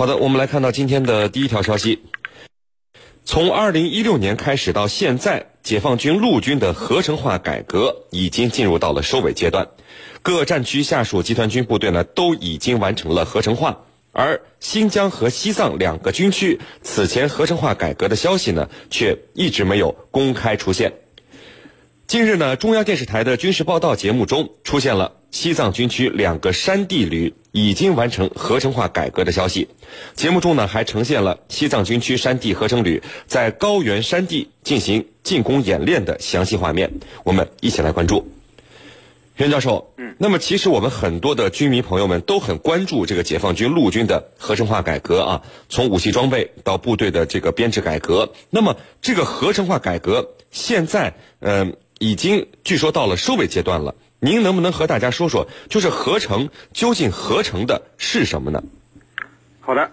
好的，我们来看到今天的第一条消息。从二零一六年开始到现在，解放军陆军的合成化改革已经进入到了收尾阶段，各战区下属集团军部队呢都已经完成了合成化，而新疆和西藏两个军区此前合成化改革的消息呢，却一直没有公开出现。近日呢，中央电视台的军事报道节目中出现了西藏军区两个山地旅已经完成合成化改革的消息。节目中呢，还呈现了西藏军区山地合成旅在高原山地进行进攻演练的详细画面。我们一起来关注。袁教授，嗯，那么其实我们很多的军迷朋友们都很关注这个解放军陆军的合成化改革啊，从武器装备到部队的这个编制改革。那么这个合成化改革现在，嗯。已经据说到了收尾阶段了，您能不能和大家说说，就是合成究竟合成的是什么呢？好的，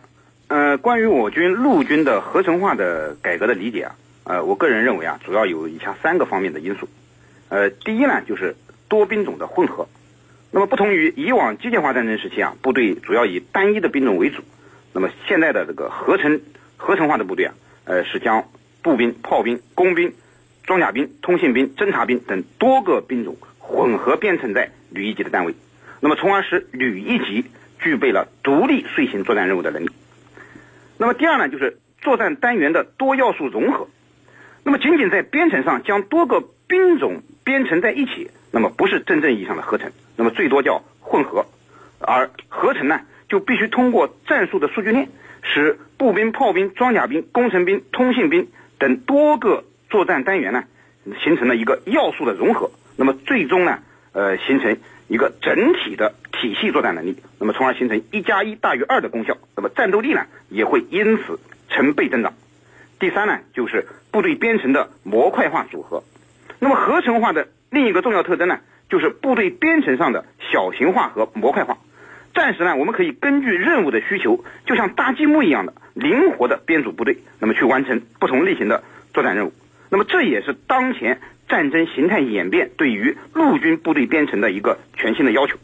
呃，关于我军陆军的合成化的改革的理解啊，呃，我个人认为啊，主要有以下三个方面的因素，呃，第一呢就是多兵种的混合，那么不同于以往机械化战争时期啊，部队主要以单一的兵种为主，那么现在的这个合成合成化的部队啊，呃，是将步兵、炮兵、工兵。装甲兵、通信兵、侦察兵等多个兵种混合编成在旅一级的单位，那么从而使旅一级具备了独立遂行作战任务的能力。那么第二呢，就是作战单元的多要素融合。那么仅仅在编程上将多个兵种编程在一起，那么不是真正意义上的合成，那么最多叫混合。而合成呢，就必须通过战术的数据链，使步兵、炮兵、装甲兵、工程兵、通信兵等多个。作战单元呢，形成了一个要素的融合，那么最终呢，呃，形成一个整体的体系作战能力，那么从而形成一加一大于二的功效，那么战斗力呢也会因此成倍增长。第三呢，就是部队编程的模块化组合，那么合成化的另一个重要特征呢，就是部队编程上的小型化和模块化。暂时呢，我们可以根据任务的需求，就像搭积木一样的灵活的编组部队，那么去完成不同类型的作战任务。那么这也是当前战争形态演变对于陆军部队编程的一个全新的要求。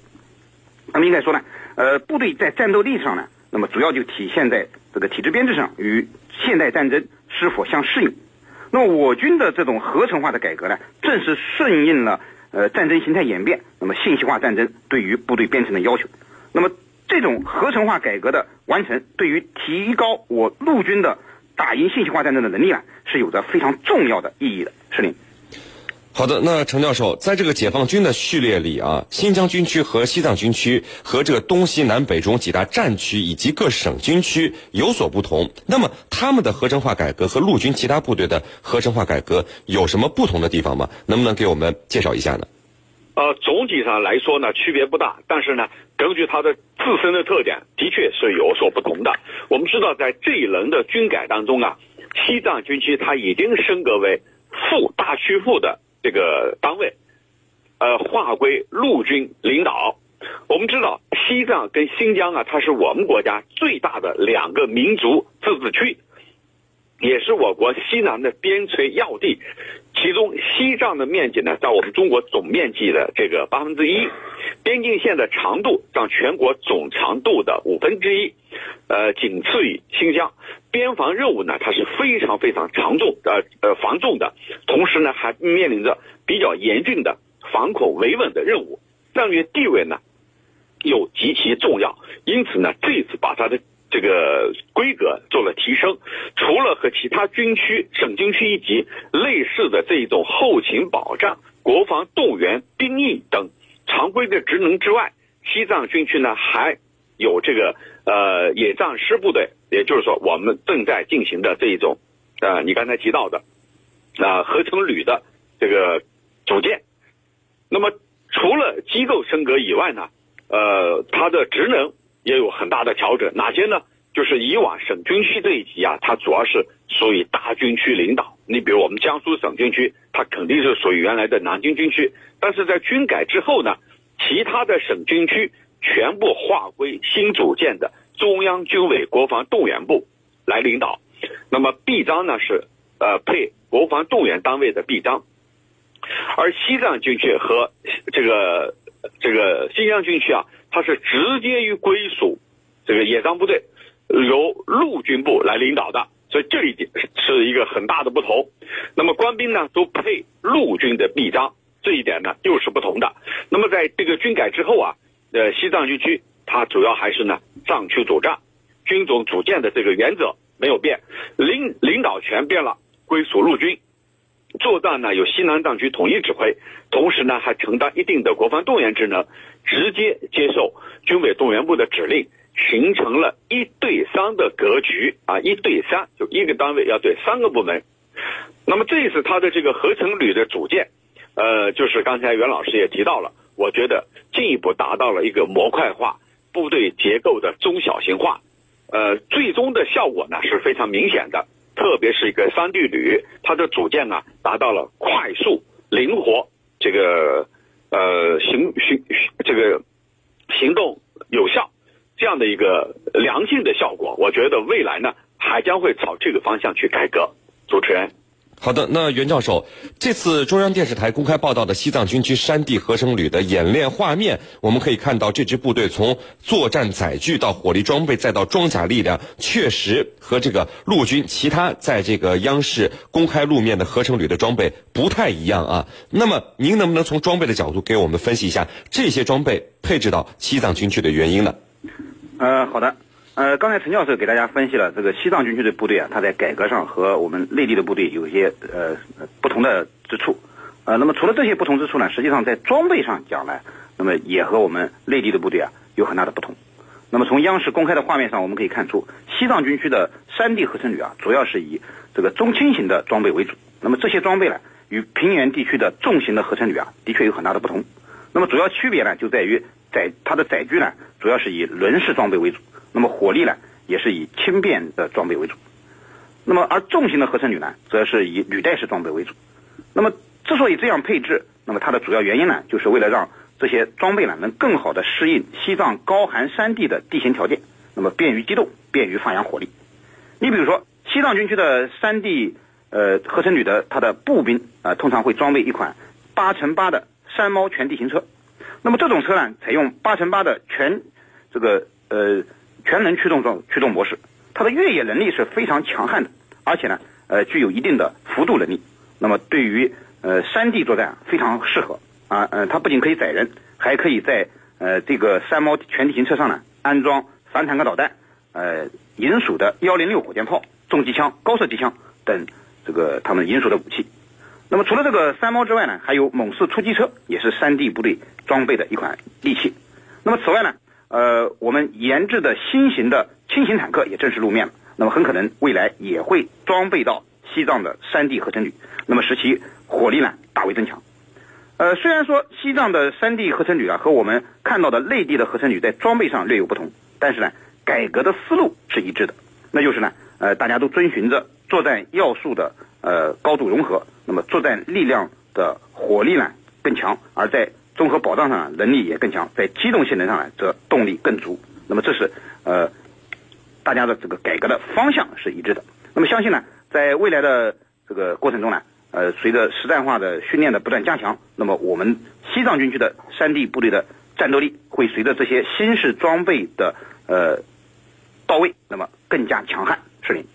那么应该说呢，呃，部队在战斗力上呢，那么主要就体现在这个体制编制上与现代战争是否相适应。那么我军的这种合成化的改革呢，正是顺应了呃战争形态演变，那么信息化战争对于部队编程的要求。那么这种合成化改革的完成，对于提高我陆军的。打赢信息化战争的能力呢，是有着非常重要的意义的。是您。好的，那程教授，在这个解放军的序列里啊，新疆军区和西藏军区和这个东西南北中几大战区以及各省军区有所不同。那么，他们的合成化改革和陆军其他部队的合成化改革有什么不同的地方吗？能不能给我们介绍一下呢？呃，总体上来说呢，区别不大，但是呢，根据它的自身的特点，的确是有所不同的。我们知道，在这一轮的军改当中啊，西藏军区它已经升格为副大区副的这个单位，呃，划归陆军领导。我们知道，西藏跟新疆啊，它是我们国家最大的两个民族自治区。也是我国西南的边陲要地，其中西藏的面积呢，占我们中国总面积的这个八分之一，边境线的长度占全国总长度的五分之一，呃，仅次于新疆。边防任务呢，它是非常非常长重呃呃繁重的，同时呢，还面临着比较严峻的防恐维稳的任务，战略地位呢又极其重要，因此呢，这次把它的。这个规格做了提升，除了和其他军区、省军区一级类似的这一种后勤保障、国防动员、兵役等常规的职能之外，西藏军区呢还有这个呃野战师部队，也就是说我们正在进行的这一种呃你刚才提到的啊合成旅的这个组建。那么除了机构升格以外呢，呃它的职能。也有很大的调整，哪些呢？就是以往省军区这一级啊，它主要是属于大军区领导。你比如我们江苏省军区，它肯定是属于原来的南京军区。但是在军改之后呢，其他的省军区全部划归新组建的中央军委国防动员部来领导。那么臂章呢是呃配国防动员单位的臂章，而西藏军区和这个这个新疆军区啊。它是直接于归属这个野战部队，由陆军部来领导的，所以这一点是一个很大的不同。那么官兵呢都配陆军的臂章，这一点呢又是不同的。那么在这个军改之后啊，呃，西藏军区它主要还是呢藏区主战，军种组建的这个原则没有变，领领导权变了，归属陆军。作战呢由西南战区统一指挥，同时呢还承担一定的国防动员职能，直接接受军委动员部的指令，形成了一对三的格局啊，一对三就一个单位要对三个部门。那么这一次他的这个合成旅的组建，呃，就是刚才袁老师也提到了，我觉得进一步达到了一个模块化部队结构的中小型化，呃，最终的效果呢是非常明显的。特别是一个三地旅，它的组件啊，达到了快速、灵活，这个呃行行这个行动有效这样的一个良性的效果。我觉得未来呢，还将会朝这个方向去改革。主持人。好的，那袁教授，这次中央电视台公开报道的西藏军区山地合成旅的演练画面，我们可以看到这支部队从作战载具到火力装备再到装甲力量，确实和这个陆军其他在这个央视公开露面的合成旅的装备不太一样啊。那么您能不能从装备的角度给我们分析一下这些装备配置到西藏军区的原因呢？呃，好的。呃，刚才陈教授给大家分析了这个西藏军区的部队啊，它在改革上和我们内地的部队有一些呃不同的之处。呃，那么除了这些不同之处呢，实际上在装备上讲呢，那么也和我们内地的部队啊有很大的不同。那么从央视公开的画面上，我们可以看出，西藏军区的山地合成旅啊，主要是以这个中轻型的装备为主。那么这些装备呢，与平原地区的重型的合成旅啊，的确有很大的不同。那么主要区别呢，就在于载它的载具呢，主要是以轮式装备为主。那么火力呢，也是以轻便的装备为主。那么而重型的合成旅呢，则是以履带式装备为主。那么之所以这样配置，那么它的主要原因呢，就是为了让这些装备呢能更好的适应西藏高寒山地的地形条件，那么便于机动，便于发扬火力。你比如说，西藏军区的山地呃合成旅的它的步兵啊，通常会装备一款八乘八的山猫全地形车。那么这种车呢，采用八乘八的全这个呃。全能驱动装驱动模式，它的越野能力是非常强悍的，而且呢，呃，具有一定的幅度能力。那么对于呃山地作战非常适合啊，呃，它不仅可以载人，还可以在呃这个山猫全地形车上呢安装反坦克导弹、呃银属的幺零六火箭炮、重机枪、高射机枪等这个他们银属的武器。那么除了这个山猫之外呢，还有猛士突击车，也是山地部队装备的一款利器。那么此外呢？呃，我们研制的新型的轻型坦克也正式露面了。那么很可能未来也会装备到西藏的山地合成旅，那么使其火力呢大为增强。呃，虽然说西藏的山地合成旅啊和我们看到的内地的合成旅在装备上略有不同，但是呢，改革的思路是一致的，那就是呢，呃，大家都遵循着作战要素的呃高度融合，那么作战力量的火力呢更强，而在综合保障上能力也更强，在机动性能上呢则动力更足。那么这是呃大家的这个改革的方向是一致的。那么相信呢，在未来的这个过程中呢，呃，随着实战化的训练的不断加强，那么我们西藏军区的山地部队的战斗力会随着这些新式装备的呃到位，那么更加强悍。是您。